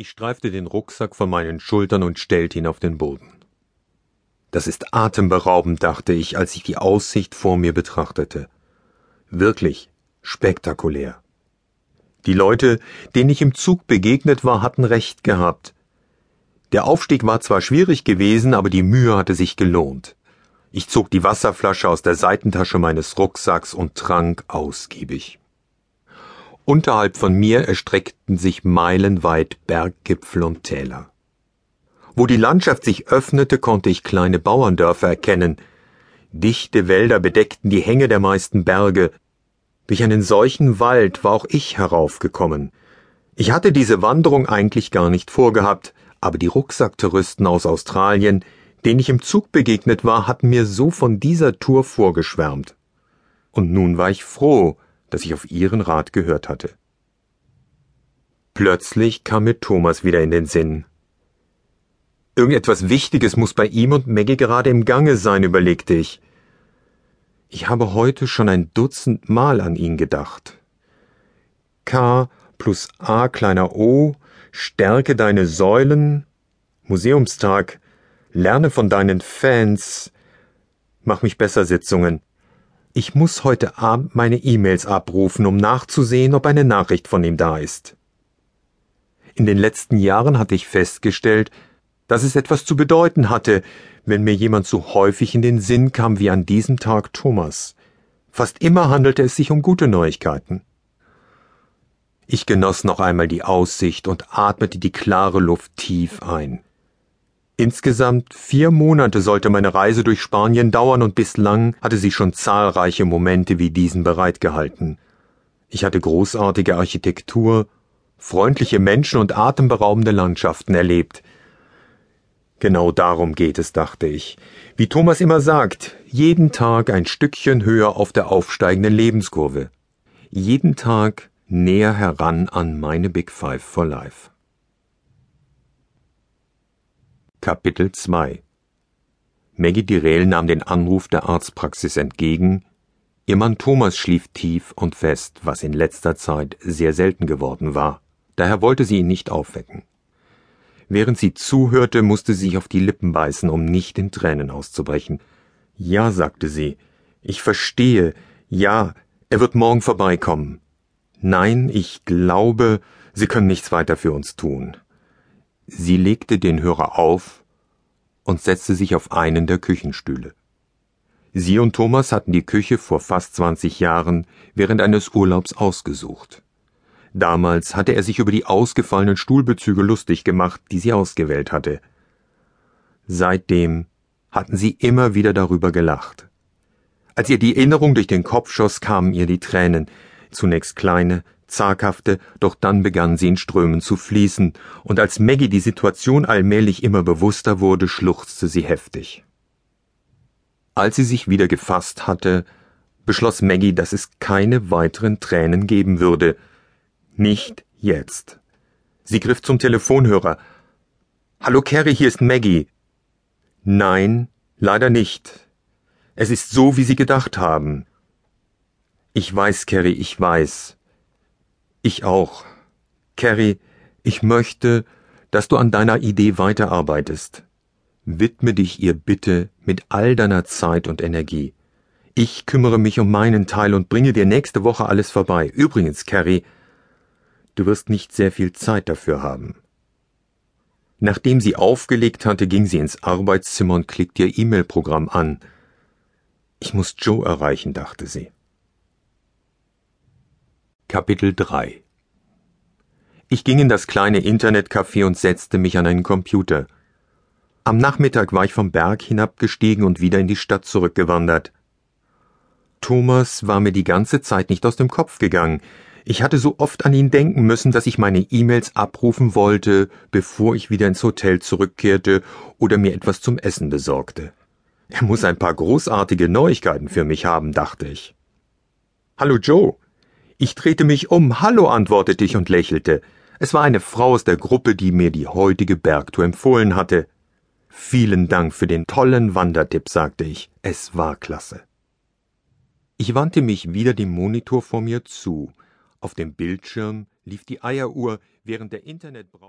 Ich streifte den Rucksack von meinen Schultern und stellte ihn auf den Boden. Das ist atemberaubend, dachte ich, als ich die Aussicht vor mir betrachtete. Wirklich spektakulär. Die Leute, denen ich im Zug begegnet war, hatten recht gehabt. Der Aufstieg war zwar schwierig gewesen, aber die Mühe hatte sich gelohnt. Ich zog die Wasserflasche aus der Seitentasche meines Rucksacks und trank ausgiebig. Unterhalb von mir erstreckten sich meilenweit Berggipfel und Täler. Wo die Landschaft sich öffnete, konnte ich kleine Bauerndörfer erkennen. Dichte Wälder bedeckten die Hänge der meisten Berge. Durch einen solchen Wald war auch ich heraufgekommen. Ich hatte diese Wanderung eigentlich gar nicht vorgehabt, aber die Rucksacktouristen aus Australien, denen ich im Zug begegnet war, hatten mir so von dieser Tour vorgeschwärmt. Und nun war ich froh, dass ich auf ihren Rat gehört hatte. Plötzlich kam mir Thomas wieder in den Sinn. Irgendetwas Wichtiges muss bei ihm und Maggie gerade im Gange sein, überlegte ich. Ich habe heute schon ein Dutzend Mal an ihn gedacht. K plus A kleiner O, stärke deine Säulen, Museumstag, lerne von deinen Fans, mach mich besser Sitzungen. Ich muss heute Abend meine E-Mails abrufen, um nachzusehen, ob eine Nachricht von ihm da ist. In den letzten Jahren hatte ich festgestellt, dass es etwas zu bedeuten hatte, wenn mir jemand so häufig in den Sinn kam wie an diesem Tag Thomas. Fast immer handelte es sich um gute Neuigkeiten. Ich genoss noch einmal die Aussicht und atmete die klare Luft tief ein. Insgesamt vier Monate sollte meine Reise durch Spanien dauern und bislang hatte sie schon zahlreiche Momente wie diesen bereitgehalten. Ich hatte großartige Architektur, freundliche Menschen und atemberaubende Landschaften erlebt. Genau darum geht es, dachte ich. Wie Thomas immer sagt, jeden Tag ein Stückchen höher auf der aufsteigenden Lebenskurve. Jeden Tag näher heran an meine Big Five for Life. Kapitel 2 Maggie Direl nahm den Anruf der Arztpraxis entgegen. Ihr Mann Thomas schlief tief und fest, was in letzter Zeit sehr selten geworden war. Daher wollte sie ihn nicht aufwecken. Während sie zuhörte, musste sie sich auf die Lippen beißen, um nicht in Tränen auszubrechen. Ja, sagte sie, ich verstehe, ja, er wird morgen vorbeikommen. Nein, ich glaube, Sie können nichts weiter für uns tun. Sie legte den Hörer auf und setzte sich auf einen der Küchenstühle. Sie und Thomas hatten die Küche vor fast zwanzig Jahren während eines Urlaubs ausgesucht. Damals hatte er sich über die ausgefallenen Stuhlbezüge lustig gemacht, die sie ausgewählt hatte. Seitdem hatten sie immer wieder darüber gelacht. Als ihr die Erinnerung durch den Kopf schoss, kamen ihr die Tränen, zunächst kleine, zaghafte, doch dann begann sie in Strömen zu fließen, und als Maggie die Situation allmählich immer bewusster wurde, schluchzte sie heftig. Als sie sich wieder gefasst hatte, beschloss Maggie, dass es keine weiteren Tränen geben würde. Nicht jetzt. Sie griff zum Telefonhörer. Hallo Carrie, hier ist Maggie. Nein, leider nicht. Es ist so, wie Sie gedacht haben. Ich weiß, Carrie, ich weiß. Ich auch. Carrie, ich möchte, dass du an deiner Idee weiterarbeitest. Widme dich ihr bitte mit all deiner Zeit und Energie. Ich kümmere mich um meinen Teil und bringe dir nächste Woche alles vorbei. Übrigens, Carrie, du wirst nicht sehr viel Zeit dafür haben. Nachdem sie aufgelegt hatte, ging sie ins Arbeitszimmer und klickte ihr E-Mail-Programm an. Ich muss Joe erreichen, dachte sie. Kapitel 3 Ich ging in das kleine Internetcafé und setzte mich an einen Computer. Am Nachmittag war ich vom Berg hinabgestiegen und wieder in die Stadt zurückgewandert. Thomas war mir die ganze Zeit nicht aus dem Kopf gegangen. Ich hatte so oft an ihn denken müssen, dass ich meine E-Mails abrufen wollte, bevor ich wieder ins Hotel zurückkehrte oder mir etwas zum Essen besorgte. Er muss ein paar großartige Neuigkeiten für mich haben, dachte ich. Hallo Joe, ich drehte mich um. Hallo, antwortete ich und lächelte. Es war eine Frau aus der Gruppe, die mir die heutige Bergtour empfohlen hatte. Vielen Dank für den tollen Wandertipp, sagte ich. Es war klasse. Ich wandte mich wieder dem Monitor vor mir zu. Auf dem Bildschirm lief die Eieruhr, während der Internetbrowser